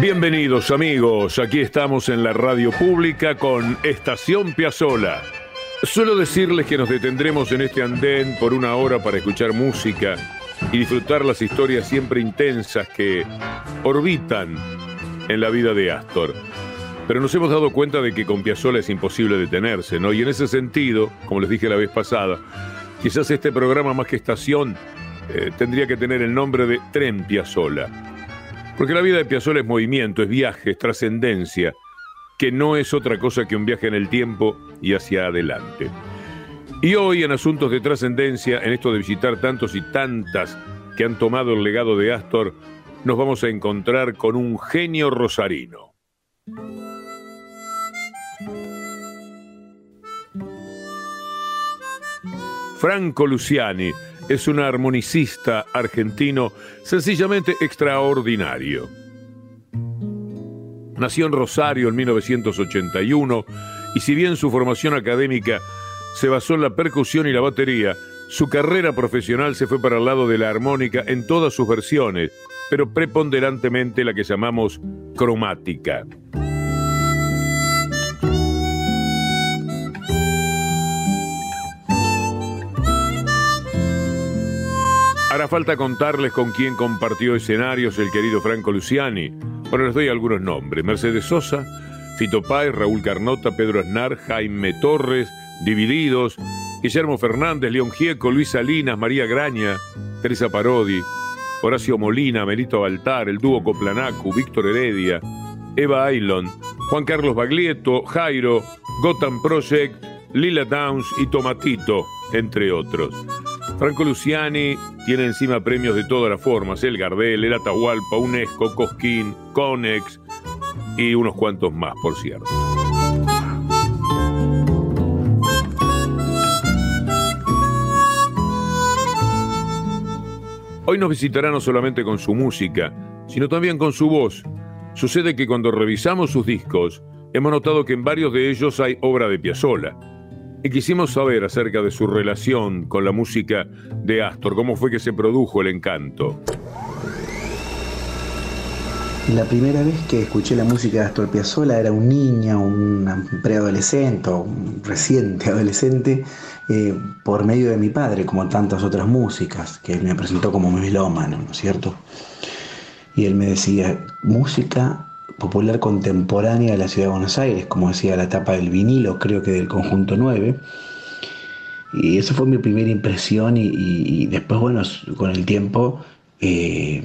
Bienvenidos amigos, aquí estamos en la radio pública con Estación Piazzola. Suelo decirles que nos detendremos en este andén por una hora para escuchar música y disfrutar las historias siempre intensas que orbitan en la vida de Astor. Pero nos hemos dado cuenta de que con Piazzolla es imposible detenerse, ¿no? Y en ese sentido, como les dije la vez pasada, quizás este programa más que estación eh, tendría que tener el nombre de Tren Piazzolla. Porque la vida de Piazzolla es movimiento, es viaje, es trascendencia, que no es otra cosa que un viaje en el tiempo y hacia adelante. Y hoy en Asuntos de Trascendencia, en esto de visitar tantos y tantas que han tomado el legado de Astor, nos vamos a encontrar con un genio rosarino. Franco Luciani es un armonicista argentino sencillamente extraordinario. Nació en Rosario en 1981 y si bien su formación académica se basó en la percusión y la batería, su carrera profesional se fue para el lado de la armónica en todas sus versiones, pero preponderantemente la que llamamos cromática. Falta contarles con quién compartió escenarios el querido Franco Luciani. Bueno, les doy algunos nombres. Mercedes Sosa, Fito Páez, Raúl Carnota, Pedro Aznar, Jaime Torres, Divididos, Guillermo Fernández, León Gieco, Luis Salinas, María Graña, Teresa Parodi, Horacio Molina, Melito Baltar, el dúo Coplanacu, Víctor Heredia, Eva Ailon, Juan Carlos Baglietto, Jairo, Gotham Project, Lila Downs y Tomatito, entre otros. Franco Luciani tiene encima premios de todas las formas, el Gardel, el Atahualpa, UNESCO, Cosquín, Conex y unos cuantos más, por cierto. Hoy nos visitará no solamente con su música, sino también con su voz. Sucede que cuando revisamos sus discos, hemos notado que en varios de ellos hay obra de Piazzolla quisimos saber acerca de su relación con la música de Astor, cómo fue que se produjo el encanto. La primera vez que escuché la música de Astor Piazzolla era un niño, un preadolescente o un reciente adolescente eh, por medio de mi padre, como tantas otras músicas, que él me presentó como melómano, ¿no es cierto? Y él me decía, música popular contemporánea de la ciudad de Buenos Aires, como decía la tapa del vinilo, creo que del conjunto 9. Y eso fue mi primera impresión y, después, bueno, con el tiempo eh,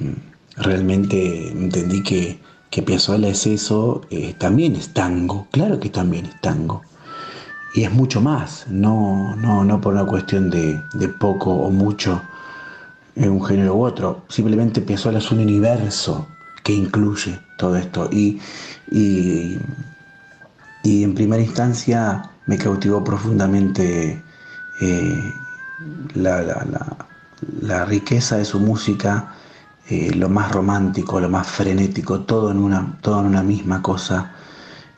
realmente entendí que, que Piazzolla es eso, eh, también es tango, claro que también es tango. Y es mucho más, no, no, no por una cuestión de, de poco o mucho en un género u otro, simplemente Piazzolla es un universo que incluye todo esto. Y, y, en primera instancia me cautivó profundamente eh, la, riqueza de su música, eh, lo más romántico, lo más frenético, todo en una, todo en una misma cosa,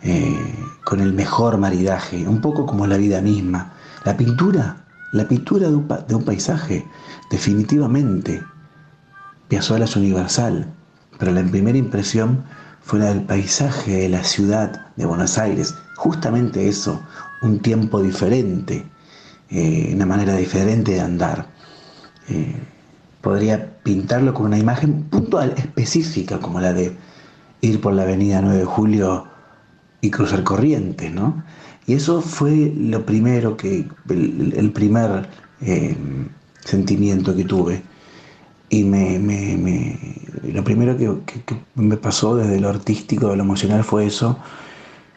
eh, con el mejor maridaje, un poco como la vida misma. La pintura, la pintura de un, de un paisaje, definitivamente. Piazzolla es universal pero la primera impresión fue la del paisaje de la ciudad de Buenos Aires. Justamente eso, un tiempo diferente, eh, una manera diferente de andar. Eh, podría pintarlo con una imagen puntual, específica, como la de ir por la avenida 9 de Julio y cruzar corrientes, ¿no? Y eso fue lo primero que, el, primer eh, sentimiento que tuve. Y me, lo primero que, me pasó desde lo artístico, de lo emocional fue eso.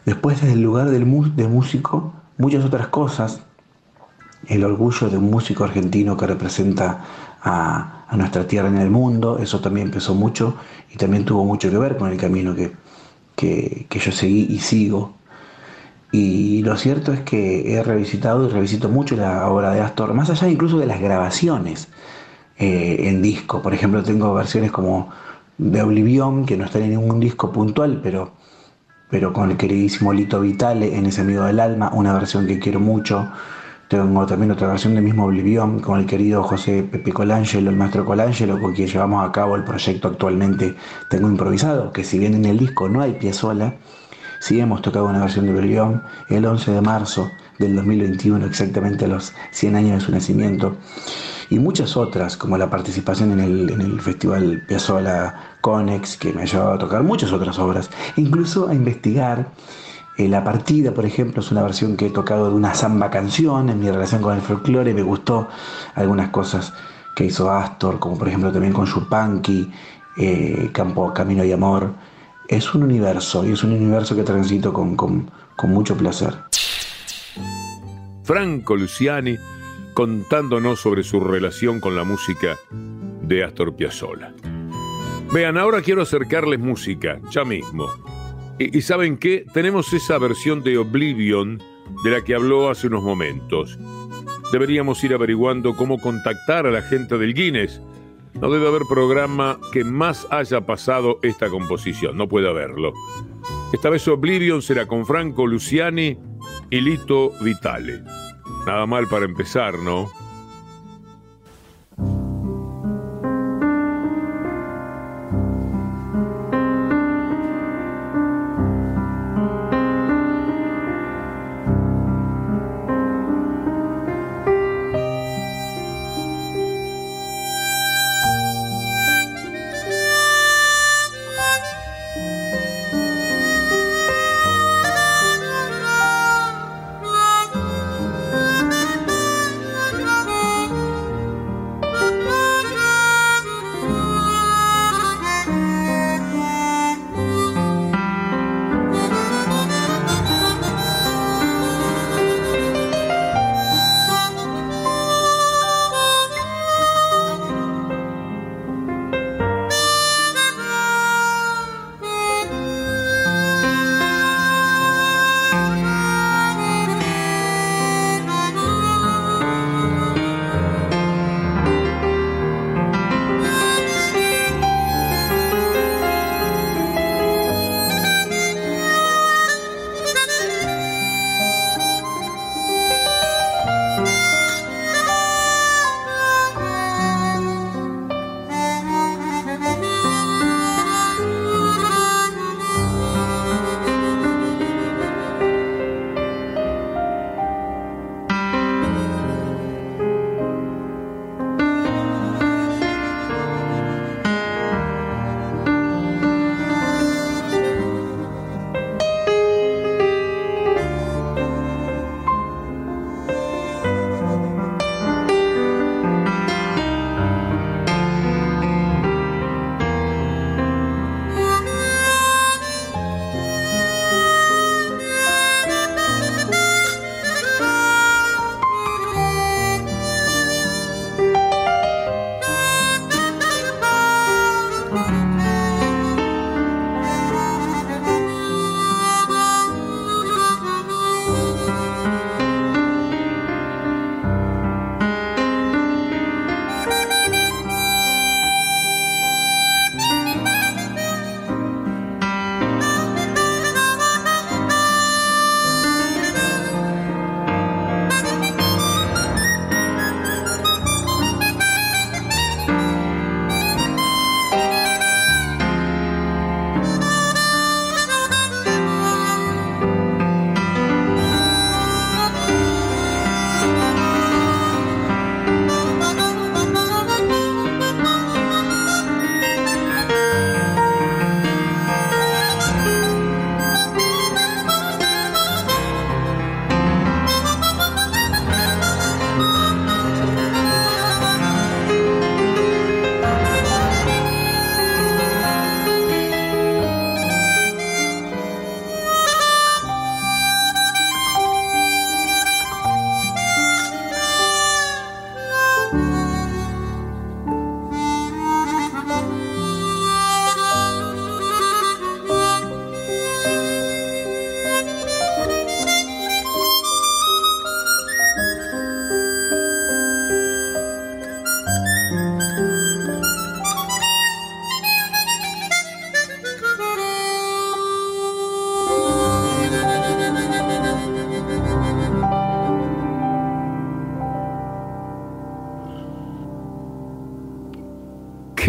Después desde el lugar del, de músico, muchas otras cosas. El orgullo de un músico argentino que representa a, nuestra tierra en el mundo, eso también empezó mucho y también tuvo mucho que ver con el camino que, que yo seguí y sigo y lo cierto es que he revisitado y revisito mucho la obra de Astor, más allá incluso de las grabaciones eh, en disco. Por ejemplo, tengo versiones como de Oblivion, que no están en ningún disco puntual, pero, pero con el queridísimo Lito Vitale en ese amigo del alma, una versión que quiero mucho. Tengo también otra versión del mismo Oblivion con el querido José Pepe Colangelo, el maestro Colangelo, con quien llevamos a cabo el proyecto actualmente Tengo Improvisado, que si bien en el disco no hay pie sola, Sí hemos tocado una versión de Berlioz el 11 de marzo del 2021, exactamente a los 100 años de su nacimiento, y muchas otras, como la participación en el, en el Festival Piazzolla Conex, que me ha llevado a tocar muchas otras obras, incluso a investigar. Eh, la partida, por ejemplo, es una versión que he tocado de una samba canción en mi relación con el folclore, me gustó algunas cosas que hizo Astor, como por ejemplo también con Chupanqui, eh, Campo Camino y Amor, es un universo y es un universo que transito con, con, mucho placer. Franco Luciani contándonos sobre su relación con la música de Astor Piazzolla. Vean, ahora quiero acercarles música, ya mismo. Y, y, ¿saben qué? Tenemos esa versión de Oblivion de la que habló hace unos momentos. Deberíamos ir averiguando cómo contactar a la gente del Guinness no debe haber programa que más haya pasado esta composición, no puede haberlo. Esta vez Oblivion será con Franco Luciani y Lito Vitale. Nada mal para empezar, ¿no?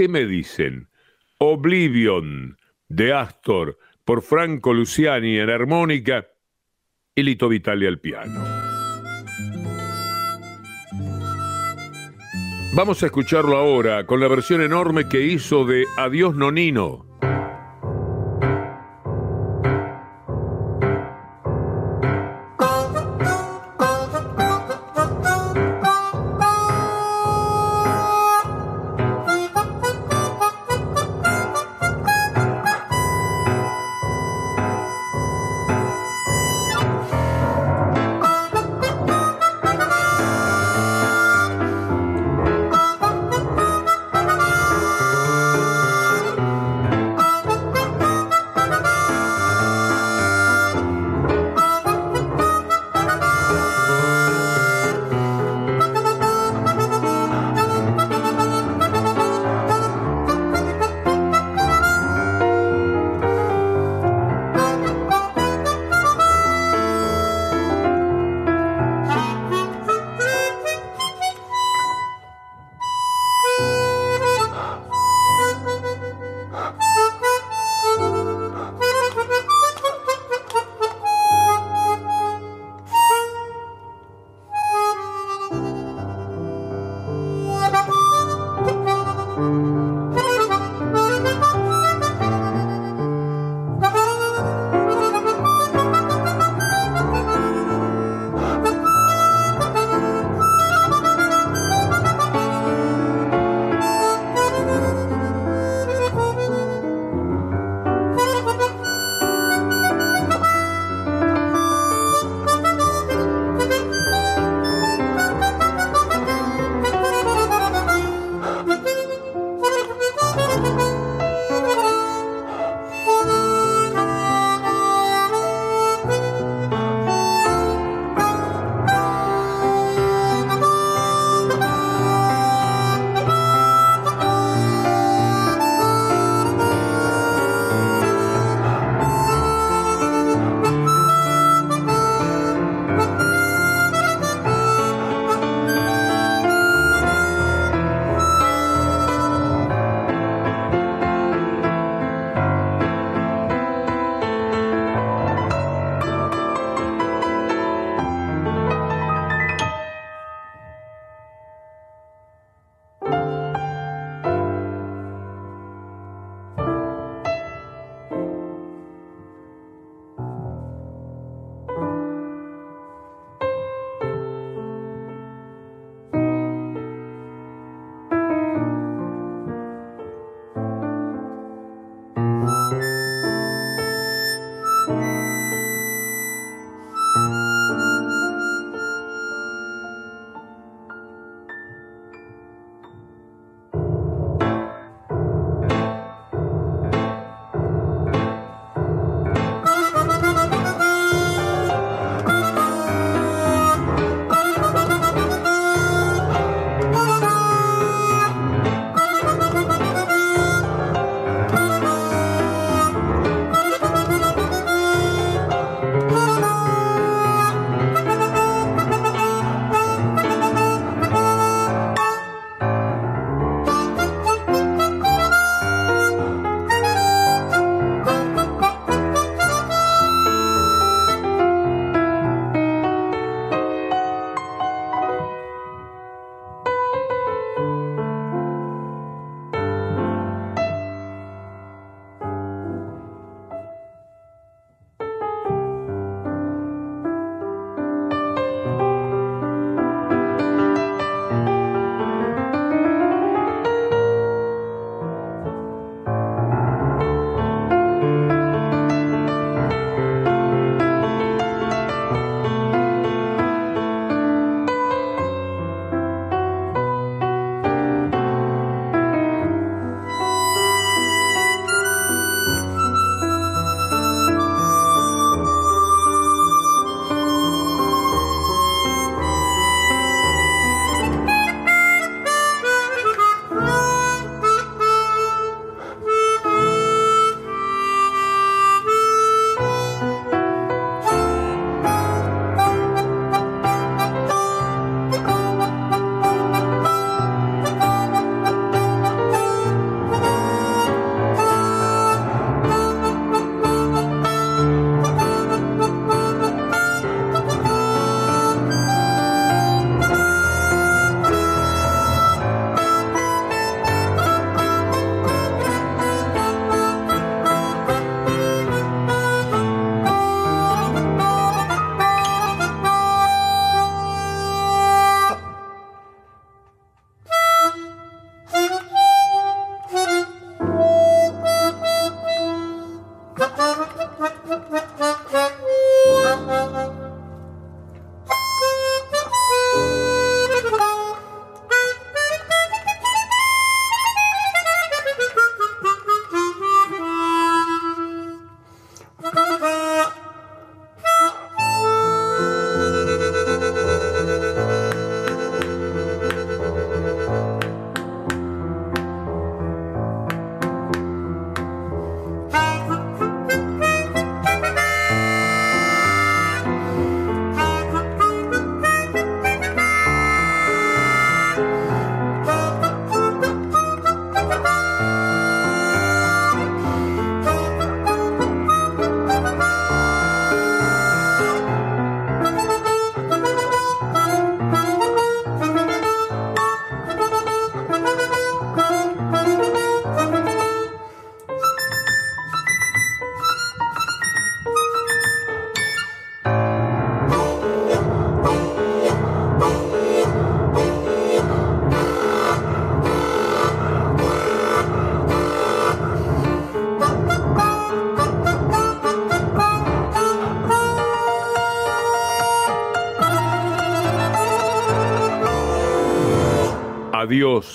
¿Qué me dicen? Oblivion de Astor por Franco Luciani en armónica y Lito Vitali al piano. Vamos a escucharlo ahora con la versión enorme que hizo de Adiós Nonino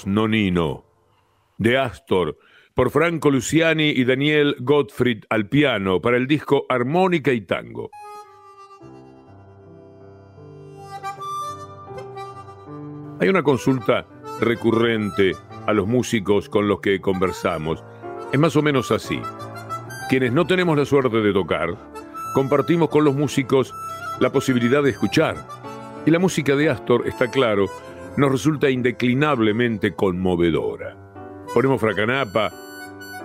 Nonino, de Astor, por Franco Luciani y Daniel Gottfried al piano, para el disco Armónica y Tango. Hay una consulta recurrente a los músicos con los que conversamos. Es más o menos así. Quienes no tenemos la suerte de tocar, compartimos con los músicos la posibilidad de escuchar. Y la música de Astor, está claro, nos resulta indeclinablemente conmovedora. Ponemos Fracanapa,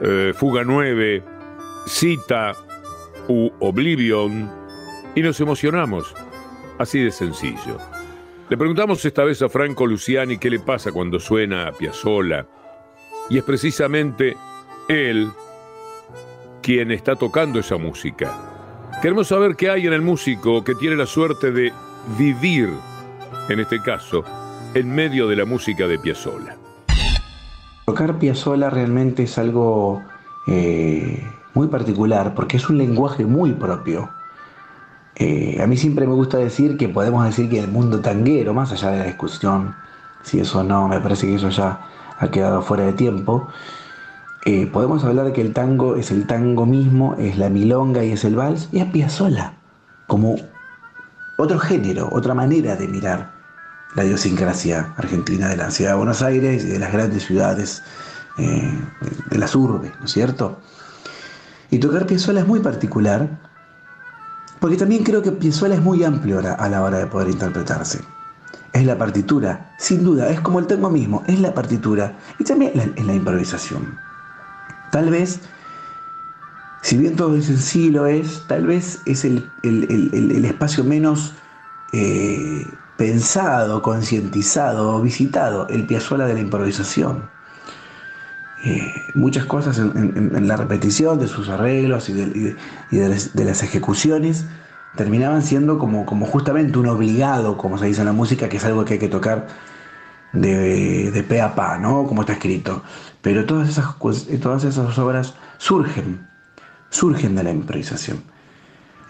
eh, Fuga 9, Cita u Oblivion y nos emocionamos. Así de sencillo. Le preguntamos esta vez a Franco Luciani qué le pasa cuando suena a Piazzolla y es precisamente él quien está tocando esa música. Queremos saber qué hay en el músico que tiene la suerte de vivir, en este caso, en medio de la música de Piazzolla. Tocar Piazzolla realmente es algo eh, muy particular porque es un lenguaje muy propio. Eh, a mí siempre me gusta decir que podemos decir que el mundo tanguero, más allá de la discusión, si eso no, me parece que eso ya ha quedado fuera de tiempo, eh, podemos hablar de que el tango es el tango mismo, es la milonga y es el vals, y es Piazzolla, como otro género, otra manera de mirar la idiosincrasia argentina de la ciudad de Buenos Aires y de las grandes ciudades eh, de las urbes, ¿no es cierto? Y tocar Piazzolla es muy particular, porque también creo que Piazzolla es muy amplio a la hora de poder interpretarse. Es la partitura, sin duda, es como el tango mismo, es la partitura y también es la improvisación. Tal vez, si bien todo es sencillo es, tal vez es el, espacio menos eh, pensado, concientizado, visitado, el Piazzolla de la improvisación. Eh, muchas cosas en, la repetición de sus arreglos y de, las, ejecuciones terminaban siendo como, justamente un obligado, como se dice en la música, que es algo que hay que tocar de, de pe a pa, ¿no? Como está escrito. Pero todas esas, todas esas obras surgen, surgen de la improvisación.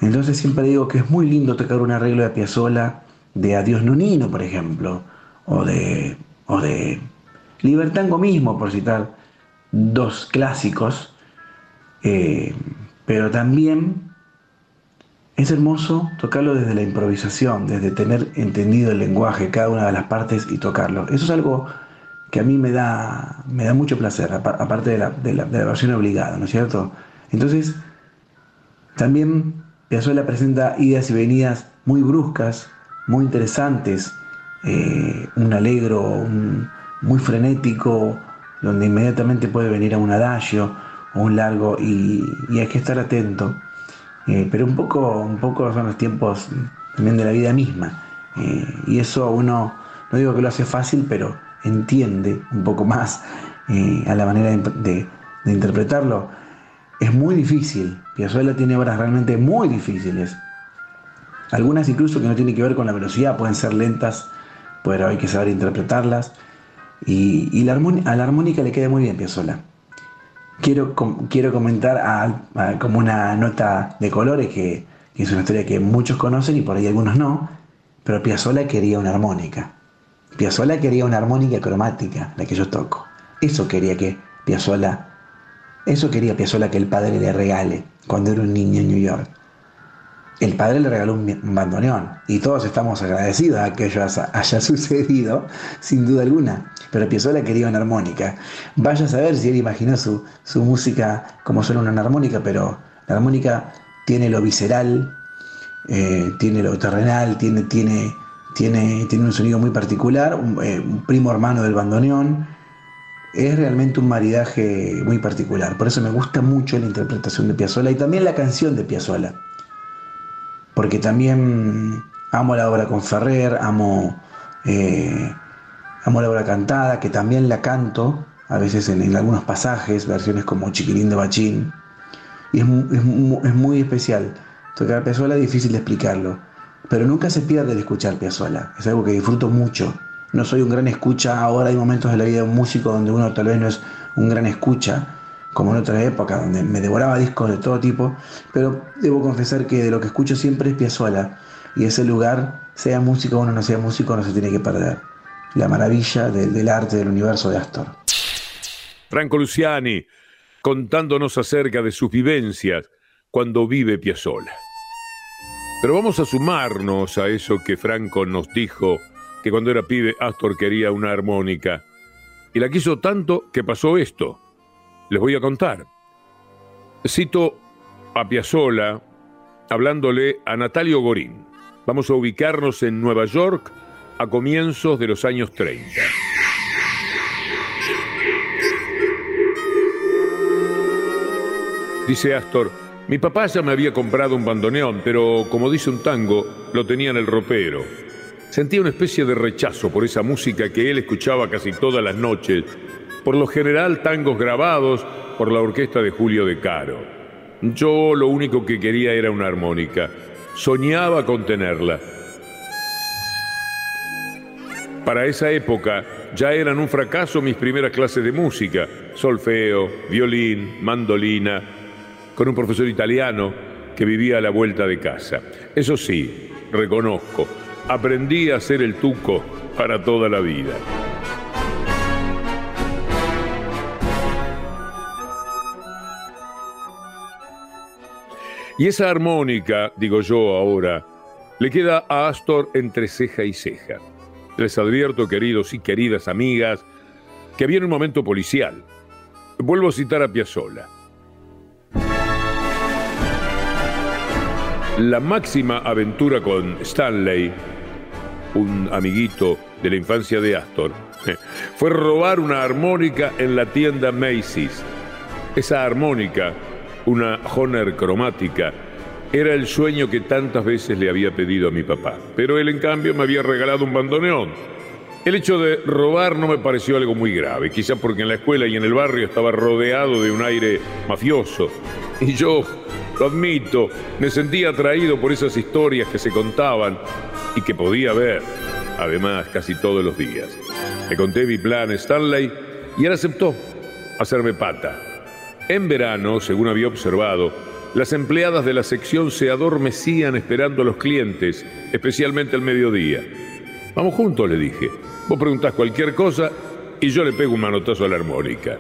Entonces siempre digo que es muy lindo tocar un arreglo de Piazzolla de Adiós Nunino, por ejemplo, o de, o de Libertango mismo, por citar dos clásicos, eh, pero también es hermoso tocarlo desde la improvisación, desde tener entendido el lenguaje, cada una de las partes y tocarlo. Eso es algo que a mí me da, me da mucho placer, aparte de la, de la, versión obligada, ¿no es cierto? Entonces, también Piazzolla presenta ideas y venidas muy bruscas, muy interesantes, eh, un alegro muy frenético, donde inmediatamente puede venir a un adagio o un largo y, hay que estar atento. Eh, pero un poco, un poco son los tiempos también de la vida misma. Eh, y eso uno, no digo que lo hace fácil, pero entiende un poco más a la manera de, interpretarlo. Es muy difícil. Piazzolla tiene obras realmente muy difíciles. Algunas incluso que no tienen que ver con la velocidad, pueden ser lentas, pero hay que saber interpretarlas. Y, la a la armónica le queda muy bien Piazzolla. Quiero, quiero comentar como una nota de colores que, es una historia que muchos conocen y por ahí algunos no, pero Piazzolla quería una armónica. Piazzolla quería una armónica cromática, la que yo toco. Eso quería que Piazzolla, eso quería Piazzolla que el padre le regale cuando era un niño en New York. El padre le regaló un bandoneón y todos estamos agradecidos a que ello haya sucedido, sin duda alguna pero Piazzolla quería una armónica. Vaya a saber si él imaginó su, música como solo una armónica, pero la armónica tiene lo visceral, eh, tiene lo terrenal, tiene, tiene, tiene, tiene un sonido muy particular, eh, un, primo hermano del bandoneón. Es realmente un maridaje muy particular. Por eso me gusta mucho la interpretación de Piazzolla y también la canción de Piazzolla. Porque también amo la obra con Ferrer, amo eh, Amo la obra cantada, que también la canto, a veces en, algunos pasajes, versiones como Chiquilín de Bachín. Y es, muy especial. Tocar Piazzolla es difícil de explicarlo, pero nunca se pierde el escuchar Piazzolla. Es algo que disfruto mucho. No soy un gran escucha, ahora hay momentos de la vida de un músico donde uno tal vez no es un gran escucha, como en otra época, donde me devoraba discos de todo tipo, pero debo confesar que de lo que escucho siempre es Piazzolla, y ese lugar, sea músico o no sea músico, no se tiene que perder. la maravilla del arte del universo de Astor. Franco Luciani, contándonos acerca de sus vivencias cuando vive Piazzolla. Pero vamos a sumarnos a eso que Franco nos dijo, que cuando era pibe Astor quería una armónica. Y la quiso tanto que pasó esto. Les voy a contar. Cito a Piazzolla hablándole a Natalio Gorín. Vamos a ubicarnos en Nueva York a comienzos de los años 30. Dice Astor, mi papá ya me había comprado un bandoneón, pero como dice un tango, lo tenía en el ropero. Sentía una especie de rechazo por esa música que él escuchaba casi todas las noches, por lo general tangos grabados por la orquesta de Julio de Caro. Yo lo único que quería era una armónica. Soñaba con tenerla. Para esa época ya eran un fracaso mis primeras clases de música, solfeo, violín, mandolina, con un profesor italiano que vivía a la vuelta de casa. Eso sí, reconozco, aprendí a hacer el tuco para toda la vida. Y esa armónica, digo yo ahora, le queda a Astor entre ceja y ceja. Les advierto, queridos y queridas amigas, que viene un momento policial. Vuelvo a citar a Piazzolla. La máxima aventura con Stanley, un amiguito de la infancia de Astor, fue robar una armónica en la tienda Macy's. Esa armónica, una Honor cromática, era el sueño que tantas veces le había pedido a mi papá, pero él en cambio me había regalado un bandoneón. El hecho de robar no me pareció algo muy grave, quizá porque en la escuela y en el barrio estaba rodeado de un aire mafioso. Y yo, lo admito, me sentía atraído por esas historias que se contaban y que podía ver, además, casi todos los días. Le conté mi plan a Stanley y él aceptó hacerme pata. En verano, según había observado, las empleadas de la sección se adormecían esperando a los clientes, especialmente al mediodía. Vamos juntos, le dije. Vos preguntás cualquier cosa y yo le pego un manotazo a la armónica.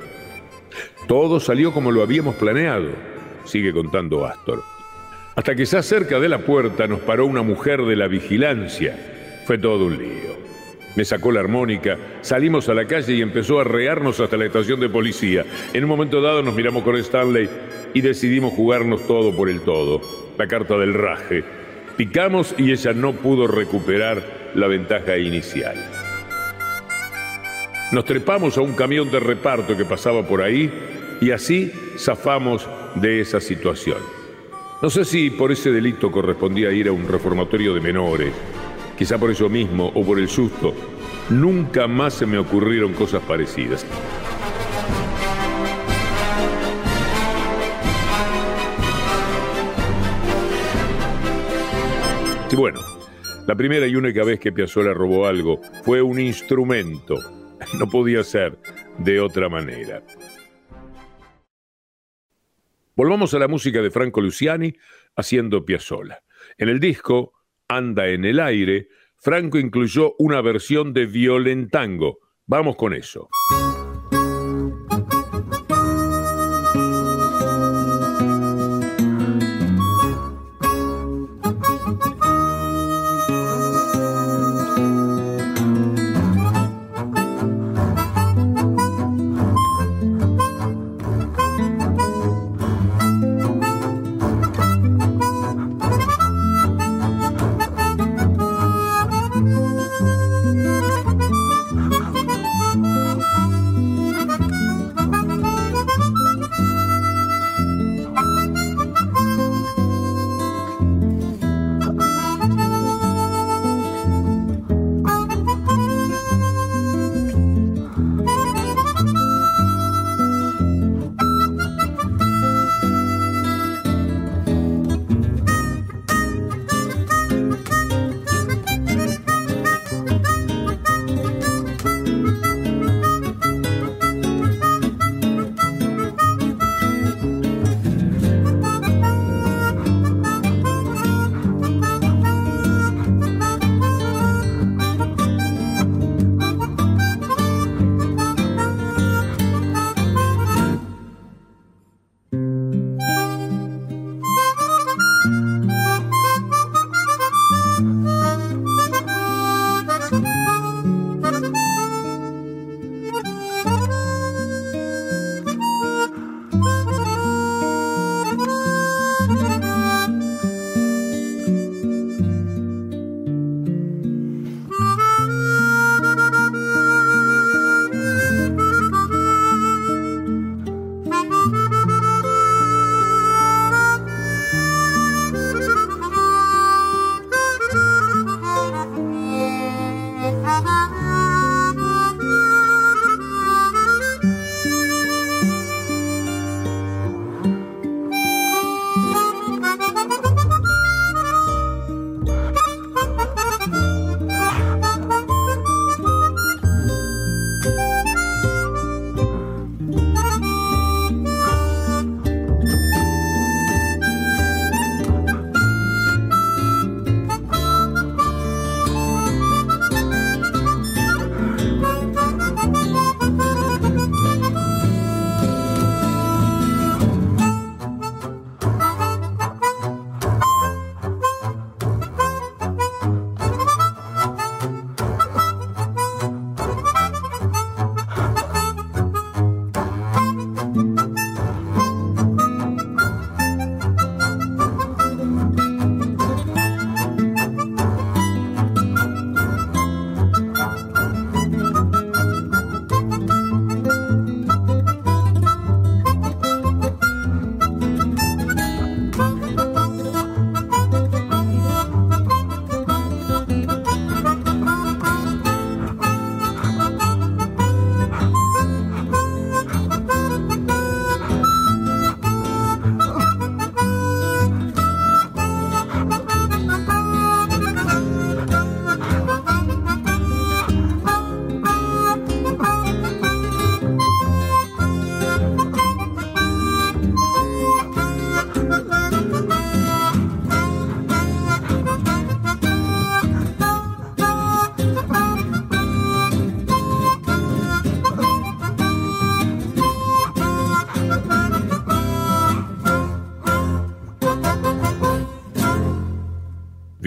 Todo salió como lo habíamos planeado, sigue contando Astor. Hasta que ya cerca de la puerta nos paró una mujer de la vigilancia. Fue todo un lío. Me sacó la armónica, salimos a la calle y empezó a rearnos hasta la estación de policía. En un momento dado nos miramos con Stanley y decidimos jugarnos todo por el todo, la carta del raje. Picamos y ella no pudo recuperar la ventaja inicial. Nos trepamos a un camión de reparto que pasaba por ahí y así zafamos de esa situación. No sé si por ese delito correspondía ir a un reformatorio de menores, quizá por eso mismo o por el susto. Nunca más se me ocurrieron cosas parecidas. Y bueno, la primera y única vez que Piazzolla robó algo fue un instrumento. No podía ser de otra manera. Volvamos a la música de Franco Luciani haciendo Piazzolla. En el disco Anda en el aire, Franco incluyó una versión de Violentango. Vamos con eso.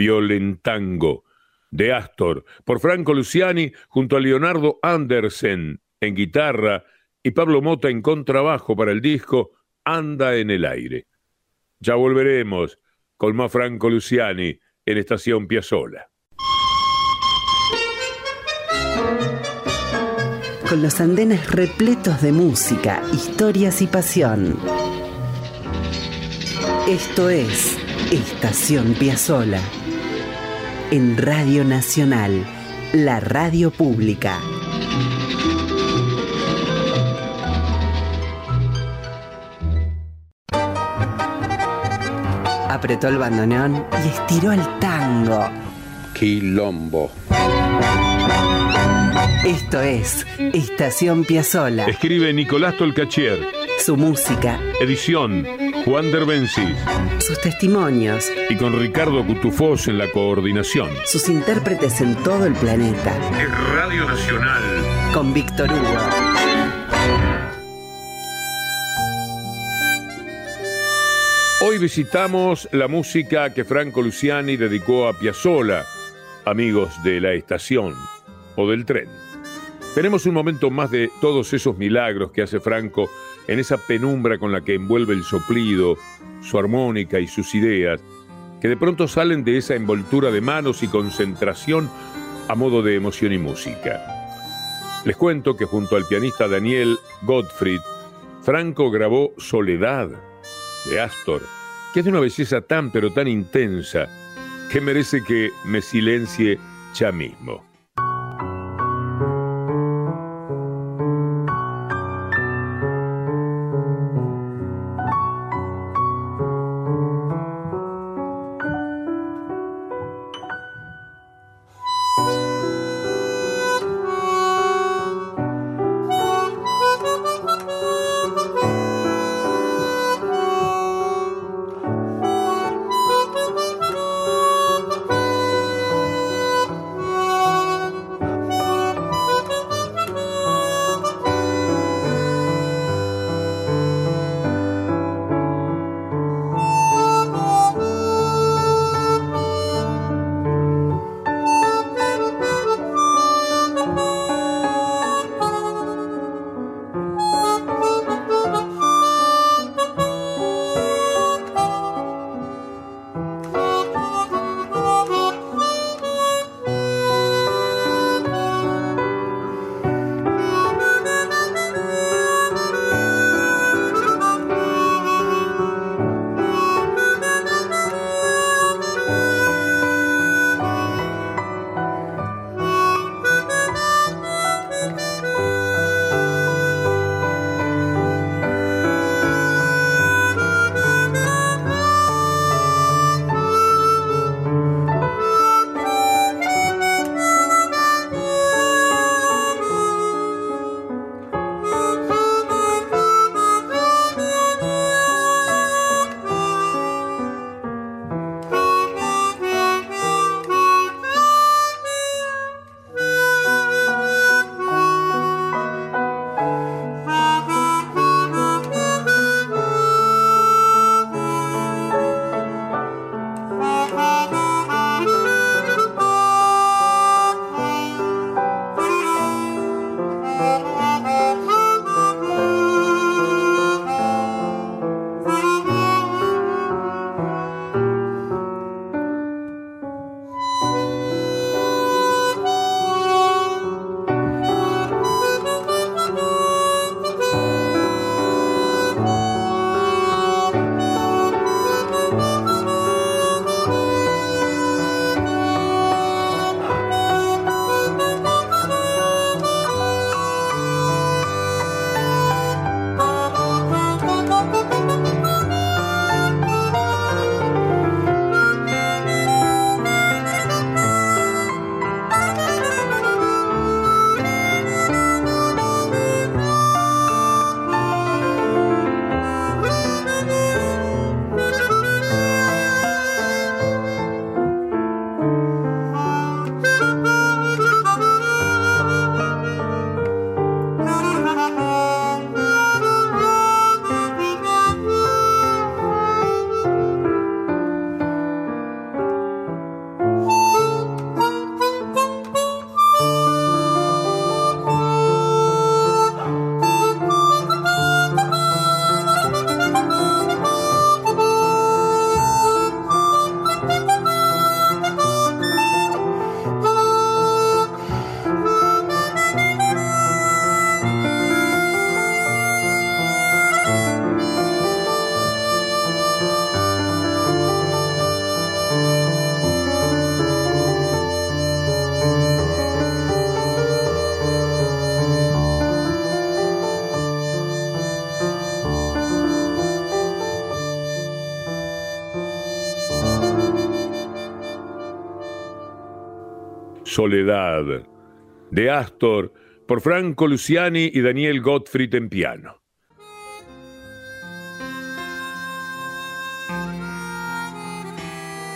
Violentango, de Astor, por Franco Luciani junto a Leonardo Andersen en guitarra y Pablo Mota en contrabajo para el disco Anda en el aire. Ya volveremos con más Franco Luciani en Estación Piazzola. Con los andenes repletos de música, historias y pasión. Esto es Estación Piazzola. En Radio Nacional, la radio pública. Apretó el bandoneón y estiró el tango. Quilombo. Esto es Estación Piazzola. Escribe Nicolás Tolcachier. Su música. Edición Juan Derbencis. Sus testimonios. Y con Ricardo Cutufós en la coordinación. Sus intérpretes en todo el planeta. Es Radio Nacional. Con Víctor Hugo. Hoy visitamos la música que Franco Luciani dedicó a Piazzolla, amigos de la estación o del tren. Tenemos un momento más de todos esos milagros que hace Franco en esa penumbra con la que envuelve el soplido, su armónica y sus ideas, que de pronto salen de esa envoltura de manos y concentración a modo de emoción y música. Les cuento que junto al pianista Daniel Gottfried, Franco grabó Soledad de Astor, que es de una belleza tan pero tan intensa que merece que me silencie ya mismo. Soledad, de Astor, por Franco Luciani y Daniel Gottfried en piano.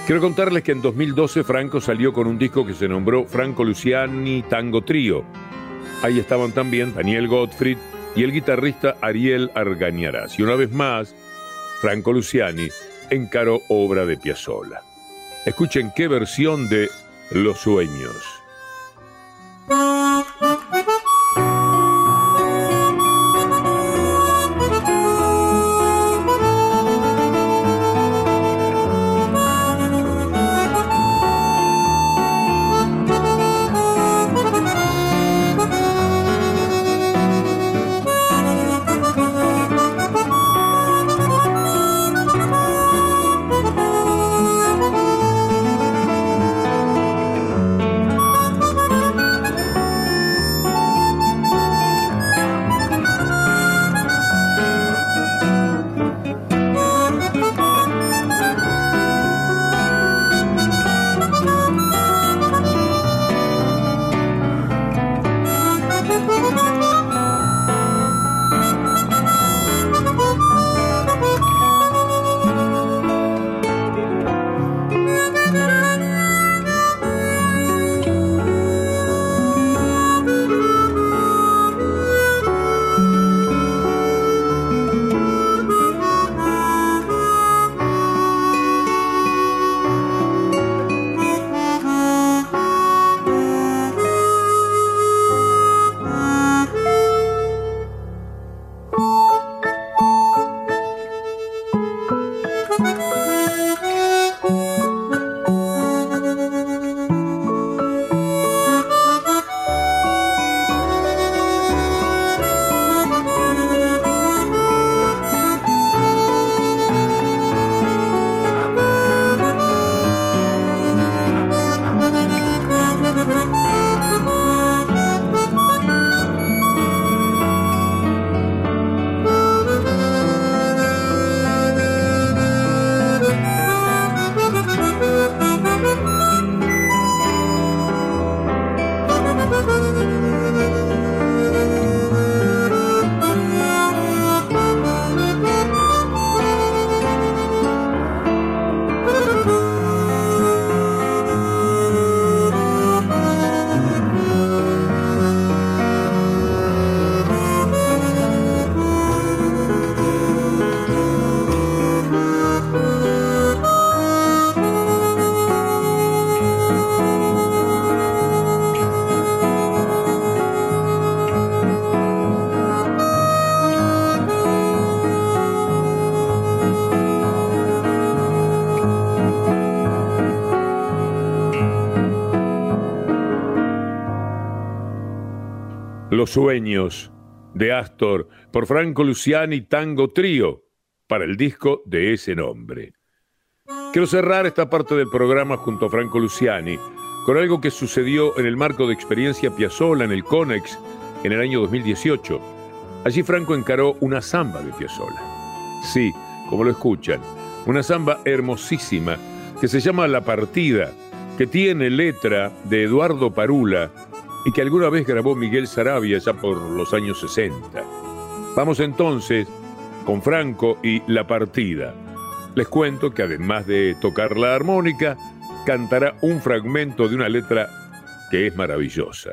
Quiero contarles que en 2012 Franco salió con un disco que se nombró Franco Luciani Tango Trío. Ahí estaban también Daniel Gottfried y el guitarrista Ariel Argañarás. Y una vez más, Franco Luciani encaró obra de Piazzolla. Escuchen qué versión de Los Sueños. Sueños de Astor por Franco Luciani Tango Trío para el disco de ese nombre. Quiero cerrar esta parte del programa junto a Franco Luciani con algo que sucedió en el marco de experiencia Piazzolla en el Conex en el año 2018. Allí Franco encaró una samba de Piazzolla. Sí, como lo escuchan, una samba hermosísima que se llama La Partida, que tiene letra de Eduardo Parula y que alguna vez grabó Miguel Sarabia ya por los años 60. Vamos entonces con Franco y La Partida. Les cuento que además de tocar la armónica, cantará un fragmento de una letra que es maravillosa.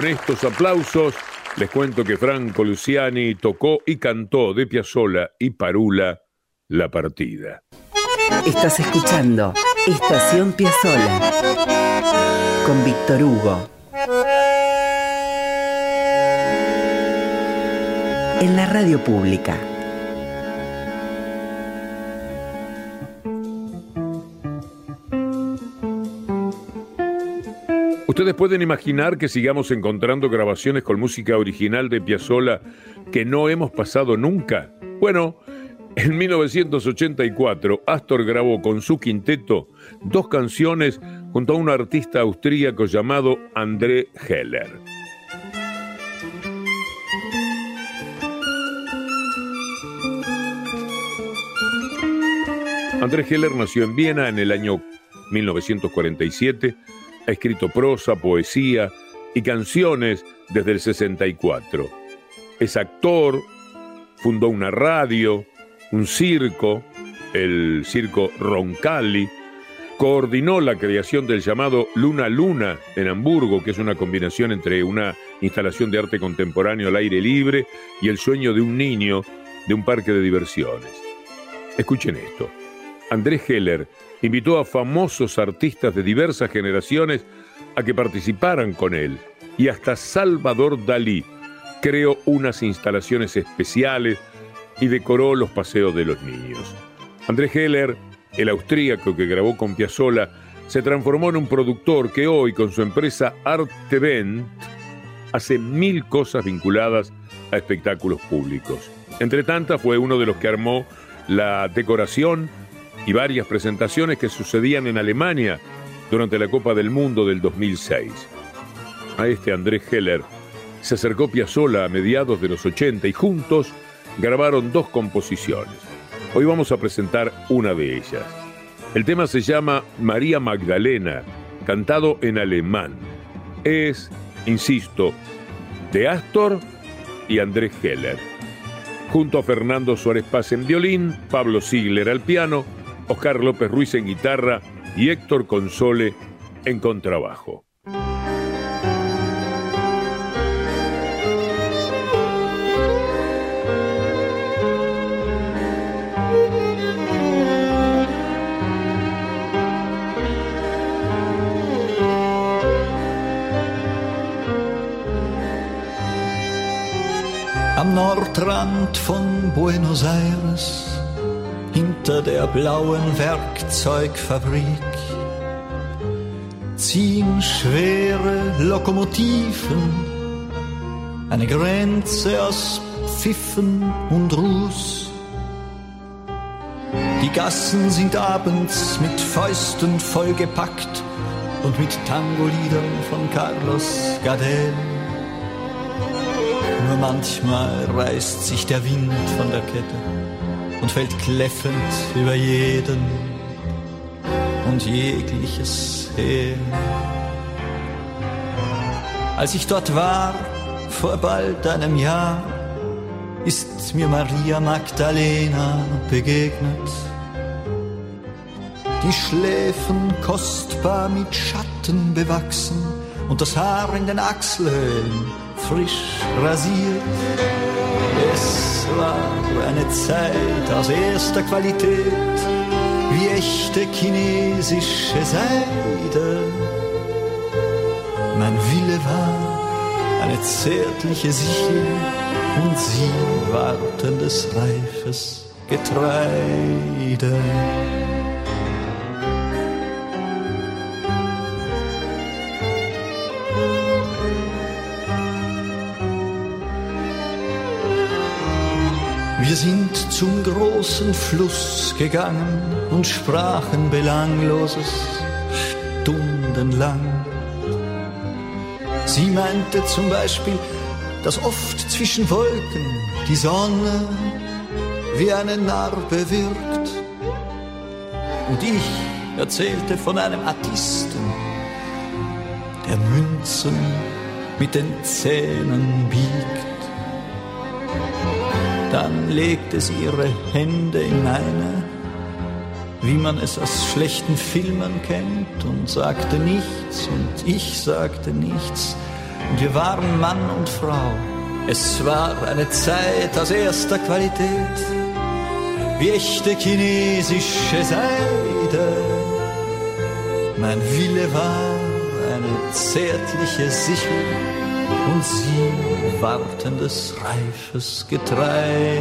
Con estos aplausos les cuento que Franco Luciani tocó y cantó de Piazzolla y Parula La Partida. Estás escuchando Estación Piazzola con Víctor Hugo. En la radio pública. Ustedes pueden imaginar que sigamos encontrando grabaciones con música original de Piazzolla que no hemos pasado nunca. Bueno, en 1984 Astor grabó con su quinteto dos canciones junto a un artista austríaco llamado André Heller. André Heller nació en Viena en el año 1947 ha escrito prosa, poesía y canciones desde el 64. Es actor, fundó una radio, un circo, el circo Roncalli, coordinó la creación del llamado Luna Luna en Hamburgo, que es una combinación entre una instalación de arte contemporáneo al aire libre y el sueño de un niño de un parque de diversiones. Escuchen esto. Andrés Heller invitó a famosos artistas de diversas generaciones a que participaran con él y hasta Salvador Dalí creó unas instalaciones especiales y decoró los paseos de los niños. Andrés Heller, el austríaco que grabó con Piazzolla, se transformó en un productor que hoy con su empresa Artevent hace mil cosas vinculadas a espectáculos públicos. Entre tantas fue uno de los que armó la decoración y varias presentaciones que sucedían en Alemania durante la Copa del Mundo del 2006. A este Andrés Heller se acercó Piazzolla a mediados de los 80 y juntos grabaron dos composiciones. Hoy vamos a presentar una de ellas. El tema se llama María Magdalena, cantado en alemán. Es, insisto, de Astor y Andrés Heller. Junto a Fernando Suárez Paz en violín, Pablo Ziegler al piano, Oscar López Ruiz en guitarra y Héctor Console en contrabajo. Am Nordrand von Buenos Aires, hinter der blauen Werkzeugfabrik, ziehen schwere Lokomotiven eine Grenze aus Pfiffen und Ruß. Die Gassen sind abends mit Fäusten vollgepackt und mit Tango-Liedern von Carlos Gardel. Nur manchmal reißt sich der Wind von der Kette und fällt kläffend über jeden und jegliches her. Als ich dort war, vor bald einem Jahr, ist mir Maria Magdalena begegnet. Die Schläfen kostbar mit Schatten bewachsen und das Haar in den Achselhöhlen frisch rasiert. Es war eine Zeit aus erster Qualität, wie echte chinesische Seide. Mein Wille war eine zärtliche Sichel und sie wartendes reifes Getreide. Sind zum großen Fluss gegangen und sprachen Belangloses stundenlang. Sie meinte zum Beispiel, dass oft zwischen Wolken die Sonne wie eine Narbe wirkt. Und ich erzählte von einem Artisten, der Münzen mit den Zähnen biegt. Dann legte sie ihre Hände in meine, wie man es aus schlechten Filmen kennt, und sagte nichts, und ich sagte nichts, und wir waren Mann und Frau. Es war eine Zeit aus erster Qualität, wie echte chinesische Seide. Mein Wille war eine zärtliche Sichel und sie wartendes reifes Getreide.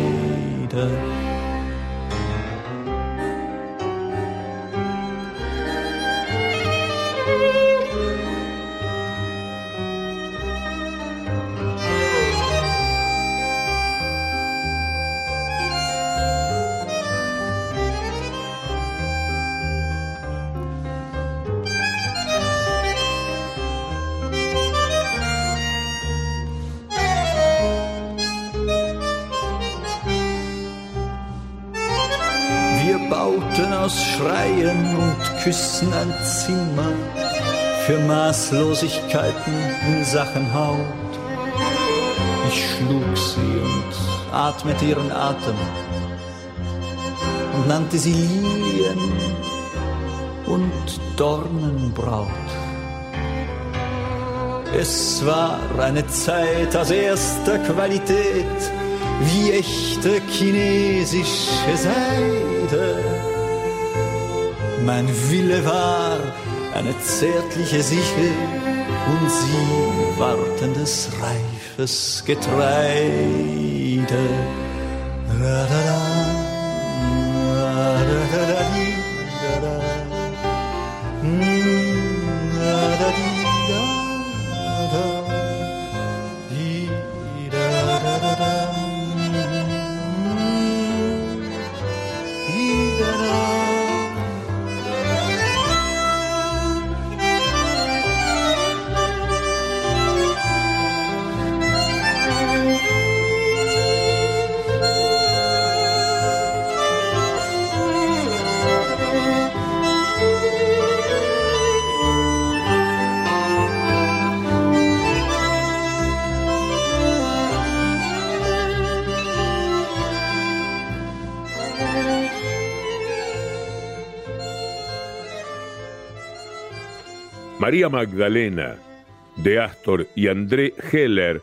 Küssen ein Zimmer für Maßlosigkeiten in Sachen Haut. Ich schlug sie und atmete ihren Atem und nannte sie Lilien und Dornenbraut. Es war eine Zeit aus erster Qualität, wie echte chinesische Seide mein Wille war eine zärtliche Sichel und sie wartendes reifes Getreide. Da, María Magdalena de Astor y André Heller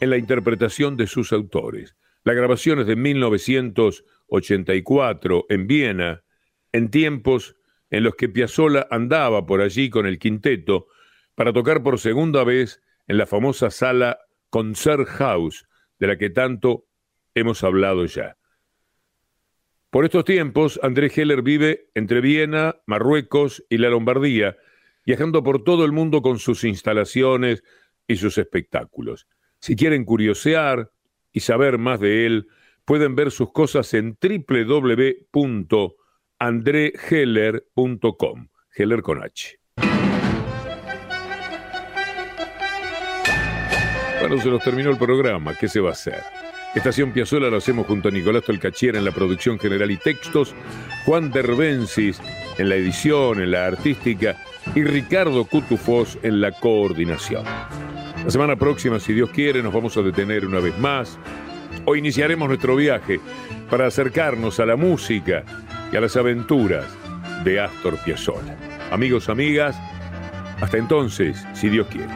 en la interpretación de sus autores. La grabación es de 1984 en Viena, en tiempos en los que Piazzolla andaba por allí con el quinteto para tocar por segunda vez en la famosa sala Concerthaus, de la que tanto hemos hablado ya. Por estos tiempos, André Heller vive entre Viena, Marruecos y la Lombardía, viajando por todo el mundo con sus instalaciones y sus espectáculos. Si quieren curiosear y saber más de él, pueden ver sus cosas en www.andreheller.com, Heller con H. Bueno, se nos terminó el programa, ¿qué se va a hacer? Estación Piazola lo hacemos junto a Nicolás Tolcachiera en la producción general y textos, Juan Derbensis en la edición, en la artística, y Ricardo Cutufós en la coordinación. La semana próxima, si Dios quiere, nos vamos a detener una vez más. Hoy iniciaremos nuestro viaje para acercarnos a la música y a las aventuras de Astor Piazzolla. Amigos, amigas, hasta entonces, si Dios quiere.